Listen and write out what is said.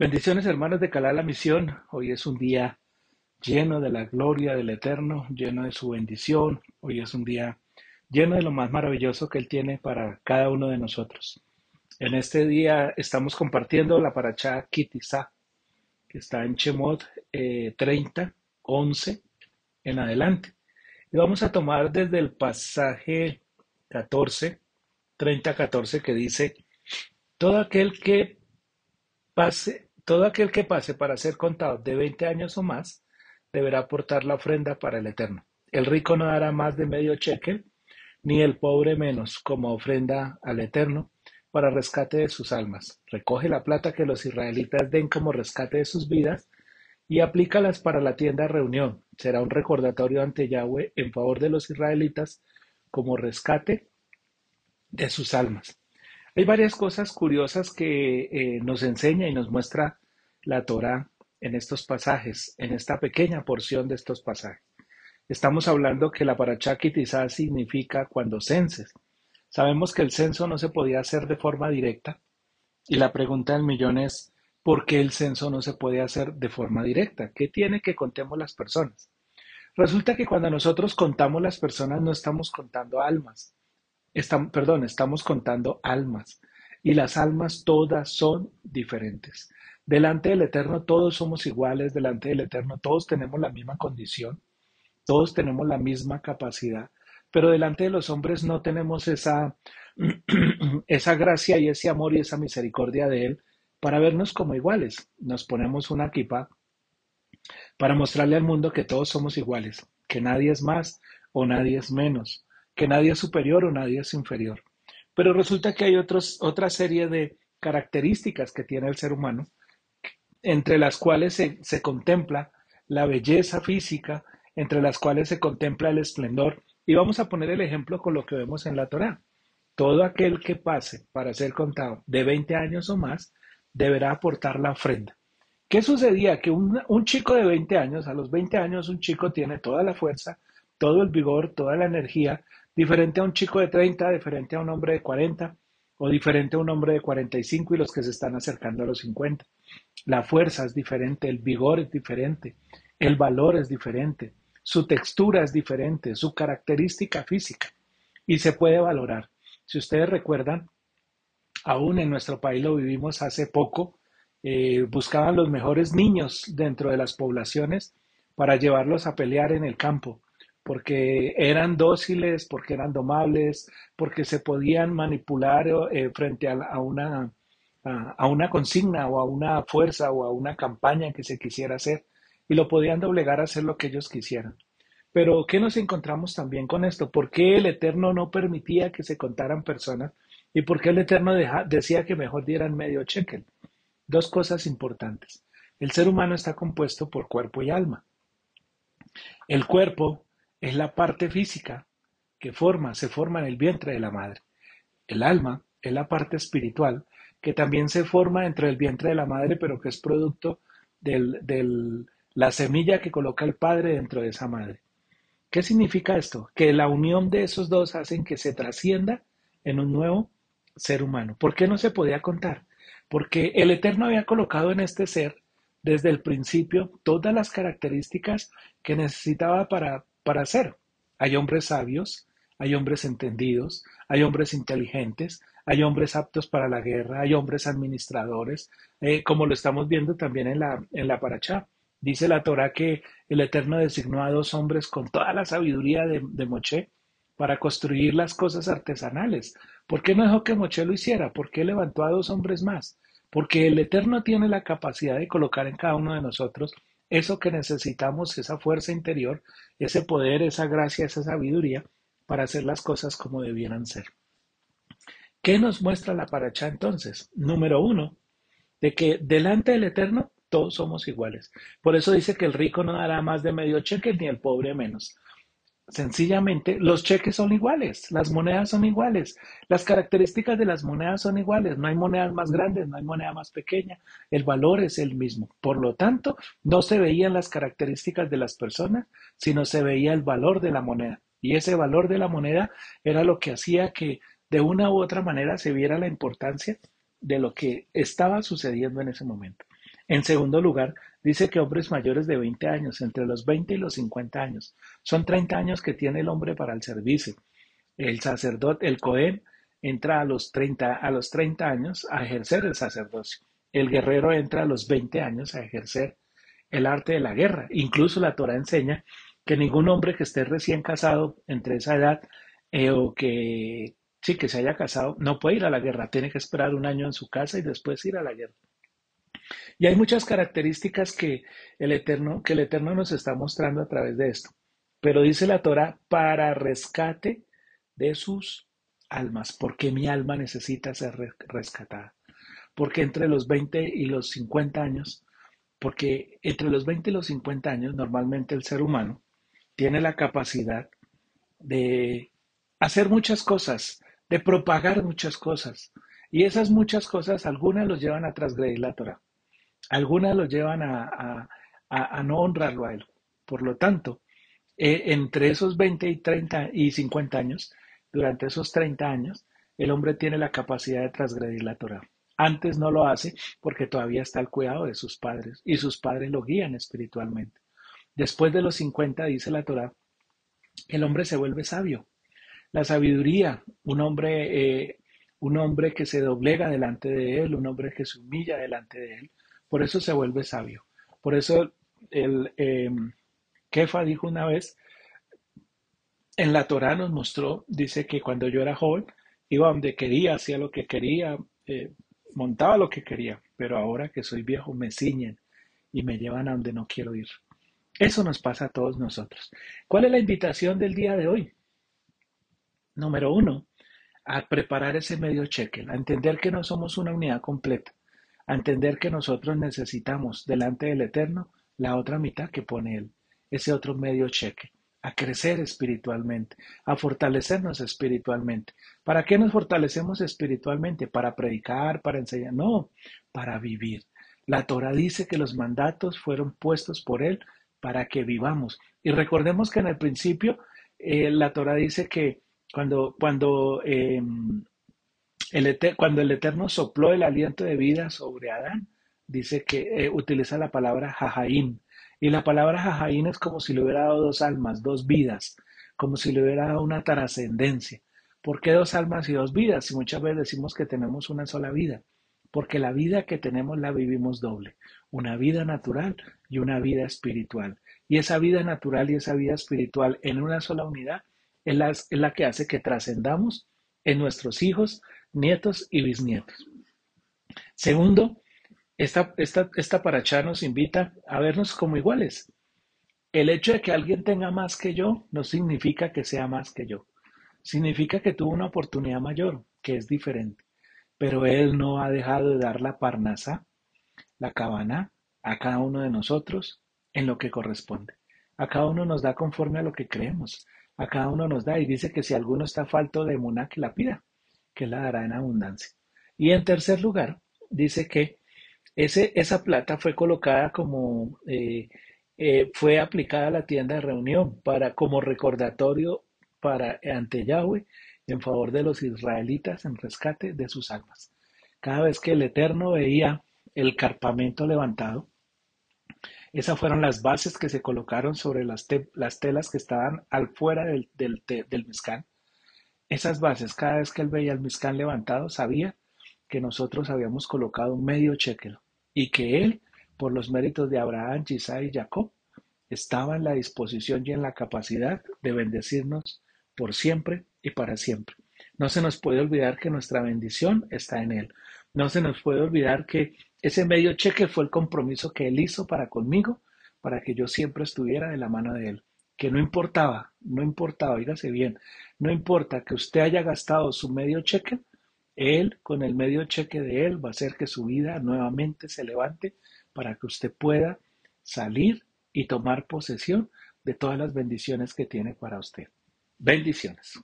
Bendiciones hermanos de Calá la Misión. Hoy es un día lleno de la gloria del Eterno, lleno de su bendición. Hoy es un día lleno de lo más maravilloso que Él tiene para cada uno de nosotros. En este día estamos compartiendo la paracha Kitizá, que está en Chemot eh, 30, 11 en adelante. Y vamos a tomar desde el pasaje 14, 30, 14, que dice, todo aquel que pase todo aquel que pase para ser contado de 20 años o más deberá aportar la ofrenda para el Eterno. El rico no dará más de medio cheque, ni el pobre menos, como ofrenda al Eterno para rescate de sus almas. Recoge la plata que los israelitas den como rescate de sus vidas y aplícalas para la tienda reunión. Será un recordatorio ante Yahweh en favor de los israelitas como rescate de sus almas. Hay varias cosas curiosas que eh, nos enseña y nos muestra la Torá en estos pasajes, en esta pequeña porción de estos pasajes. Estamos hablando que la parachá significa cuando censes. Sabemos que el censo no se podía hacer de forma directa y la pregunta del millón es ¿por qué el censo no se puede hacer de forma directa? ¿Qué tiene que contemos las personas? Resulta que cuando nosotros contamos las personas no estamos contando almas, perdón, estamos contando almas y las almas todas son diferentes. Delante del Eterno todos somos iguales, delante del Eterno todos tenemos la misma condición, todos tenemos la misma capacidad, pero delante de los hombres no tenemos esa, esa gracia y ese amor y esa misericordia de Él para vernos como iguales. Nos ponemos una equipa para mostrarle al mundo que todos somos iguales, que nadie es más o nadie es menos, que nadie es superior o nadie es inferior. Pero resulta que hay otros, otra serie de características que tiene el ser humano entre las cuales se, contempla la belleza física, entre las cuales se contempla el esplendor. Y vamos a poner el ejemplo con lo que vemos en la Torá. Todo aquel que pase para ser contado de 20 años o más deberá aportar la ofrenda. ¿Qué sucedía? Que un, un, chico de 20 años, a los 20 años un chico tiene toda la fuerza, todo el vigor, toda la energía, diferente a un chico de 30, diferente a un hombre de 40 o diferente a un hombre de 45 y los que se están acercando a los 50. La fuerza es diferente, el vigor es diferente, el valor es diferente, su textura es diferente, su característica física y se puede valorar. Si ustedes recuerdan, aún en nuestro país lo vivimos hace poco, eh, buscaban los mejores niños dentro de las poblaciones para llevarlos a pelear en el campo, porque eran dóciles, porque eran domables, porque se podían manipular eh, frente a, una a, una consigna o a una fuerza o a una campaña que se quisiera hacer y lo podían doblegar a hacer lo que ellos quisieran. Pero, ¿qué nos encontramos también con esto? ¿Por qué el Eterno no permitía que se contaran personas? ¿Y por qué el Eterno decía que mejor dieran medio cheque? Dos cosas importantes. El ser humano está compuesto por cuerpo y alma. El cuerpo es la parte física que forma, se forma en el vientre de la madre. El alma es la parte espiritual que también se forma entre el vientre de la madre, pero que es producto de la semilla que coloca el padre dentro de esa madre. ¿Qué significa esto? Que la unión de esos dos hacen que se trascienda en un nuevo ser humano. ¿Por qué no se podía contar? Porque el Eterno había colocado en este ser desde el principio todas las características que necesitaba para, para ser. Hay hombres sabios, hay hombres entendidos, hay hombres inteligentes, hay hombres aptos para la guerra, hay hombres administradores, eh, como lo estamos viendo también en la, en la Parachá. Dice la Torah que el Eterno designó a dos hombres con toda la sabiduría de, de Moché para construir las cosas artesanales. ¿Por qué no dejó que Moché lo hiciera? ¿Por qué levantó a dos hombres más? Porque el Eterno tiene la capacidad de colocar en cada uno de nosotros eso que necesitamos, esa fuerza interior, ese poder, esa gracia, esa sabiduría para hacer las cosas como debieran ser. ¿Qué nos muestra la paracha entonces? Número uno, de que delante del Eterno todos somos iguales. Por eso dice que el rico no dará más de medio cheque ni el pobre menos. Sencillamente, los cheques son iguales, las monedas son iguales, las características de las monedas son iguales, no hay monedas más grandes, no hay moneda más pequeña, el valor es el mismo. Por lo tanto, no se veían las características de las personas, sino se veía el valor de la moneda. Y ese valor de la moneda era lo que hacía que de una u otra manera se viera la importancia de lo que estaba sucediendo en ese momento. En segundo lugar, dice que hombres mayores de 20 años, entre los 20 y los 50 años, son 30 años que tiene el hombre para el servicio. El sacerdote, el Cohen, entra a los 30, a los 30 años a ejercer el sacerdocio. El guerrero entra a los 20 años a ejercer el arte de la guerra. Incluso la Torah enseña que ningún hombre que esté recién casado entre esa edad eh, o que sí que se haya casado no puede ir a la guerra, tiene que esperar un año en su casa y después ir a la guerra. Y hay muchas características que el Eterno, que el Eterno nos está mostrando a través de esto. Pero dice la Torah, para rescate de sus almas, porque mi alma necesita ser rescatada. Porque entre los 20 y los 50 años, porque entre los 20 y los 50 años normalmente el ser humano tiene la capacidad de hacer muchas cosas, de propagar muchas cosas. Y esas muchas cosas, algunas los llevan a transgredir la Torah, algunas los llevan a, no honrarlo a él. Por lo tanto, eh, entre esos 20 y 30 y 50 años, durante esos 30 años, el hombre tiene la capacidad de transgredir la Torah. Antes no lo hace porque todavía está al cuidado de sus padres y sus padres lo guían espiritualmente. Después de los 50, dice la Torah, el hombre se vuelve sabio. La sabiduría, un hombre, eh, un hombre que se doblega delante de él, un hombre que se humilla delante de él, por eso se vuelve sabio. Por eso el eh, Kefa dijo una vez en la Torá nos mostró, dice que cuando yo era joven, iba donde quería, hacía lo que quería, eh, montaba lo que quería, pero ahora que soy viejo me ciñen y me llevan a donde no quiero ir. Eso nos pasa a todos nosotros. ¿Cuál es la invitación del día de hoy? Número uno, a preparar ese medio cheque, a entender que no somos una unidad completa, a entender que nosotros necesitamos delante del Eterno la otra mitad que pone Él, ese otro medio cheque a crecer espiritualmente, a fortalecernos espiritualmente. ¿Para qué nos fortalecemos espiritualmente? ¿Para predicar, para enseñar? No, para vivir. La Torah dice que los mandatos fueron puestos por Él para que vivamos. Y recordemos que en el principio eh, la Torah dice que cuando, cuando, em, cuando el Eterno sopló el aliento de vida sobre Adán, dice que eh, utiliza la palabra jajaim, y la palabra jajaín es como si le hubiera dado dos almas, dos vidas, como si le hubiera dado una trascendencia. ¿Por qué dos almas y dos vidas? Si muchas veces decimos que tenemos una sola vida. Porque la vida que tenemos la vivimos doble. Una vida natural y una vida espiritual. Y esa vida natural y esa vida espiritual en una sola unidad es la que hace que trascendamos en nuestros hijos, nietos y bisnietos. Segundo, esta, esta, esta paracha nos invita a vernos como iguales. El hecho de que alguien tenga más que yo no significa que sea más que yo. Significa que tuvo una oportunidad mayor, que es diferente. Pero Él no ha dejado de dar la parnasa, la cabana, a cada uno de nosotros en lo que corresponde. A cada uno nos da conforme a lo que creemos. A cada uno nos da y dice que si alguno está falto de muna, que la pida, que la dará en abundancia. Y en tercer lugar, dice que esa plata fue colocada como, eh, eh, fue aplicada a la tienda de reunión para, como recordatorio para, ante Yahweh en favor de los israelitas en rescate de sus almas. Cada vez que el Eterno veía el carpamento levantado, esas fueron las bases que se colocaron sobre las, las telas que estaban al fuera del, del. Esas bases, cada vez que él veía el mezcán levantado, sabía que nosotros habíamos colocado medio shekel y que Él, por los méritos de Abraham, Isaac y Jacob, estaba en la disposición y en la capacidad de bendecirnos por siempre y para siempre. No se nos puede olvidar que nuestra bendición está en Él. No se nos puede olvidar que ese medio cheque fue el compromiso que Él hizo para conmigo, para que yo siempre estuviera de la mano de Él. Que no importaba, no importaba, oígase bien, no importa que usted haya gastado su medio cheque, él, con el medio cheque de Él, va a hacer que su vida nuevamente se levante para que usted pueda salir y tomar posesión de todas las bendiciones que tiene para usted. Bendiciones.